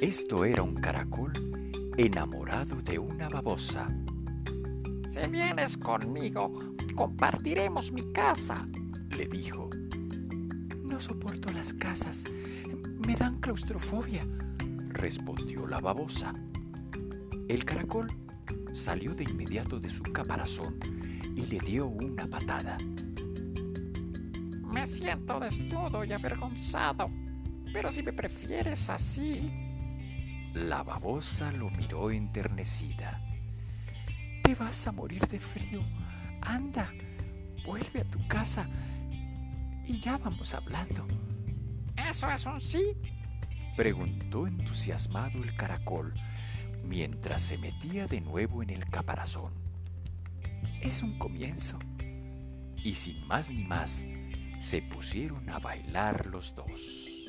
Esto era un caracol enamorado de una babosa. Si vienes conmigo, compartiremos mi casa, le dijo. No soporto las casas, me dan claustrofobia, respondió la babosa. El caracol salió de inmediato de su caparazón y le dio una patada. Me siento desnudo y avergonzado, pero si me prefieres así... La babosa lo miró enternecida. Te vas a morir de frío. Anda, vuelve a tu casa y ya vamos hablando. ¿Eso es un sí? Preguntó entusiasmado el caracol mientras se metía de nuevo en el caparazón. Es un comienzo. Y sin más ni más, se pusieron a bailar los dos.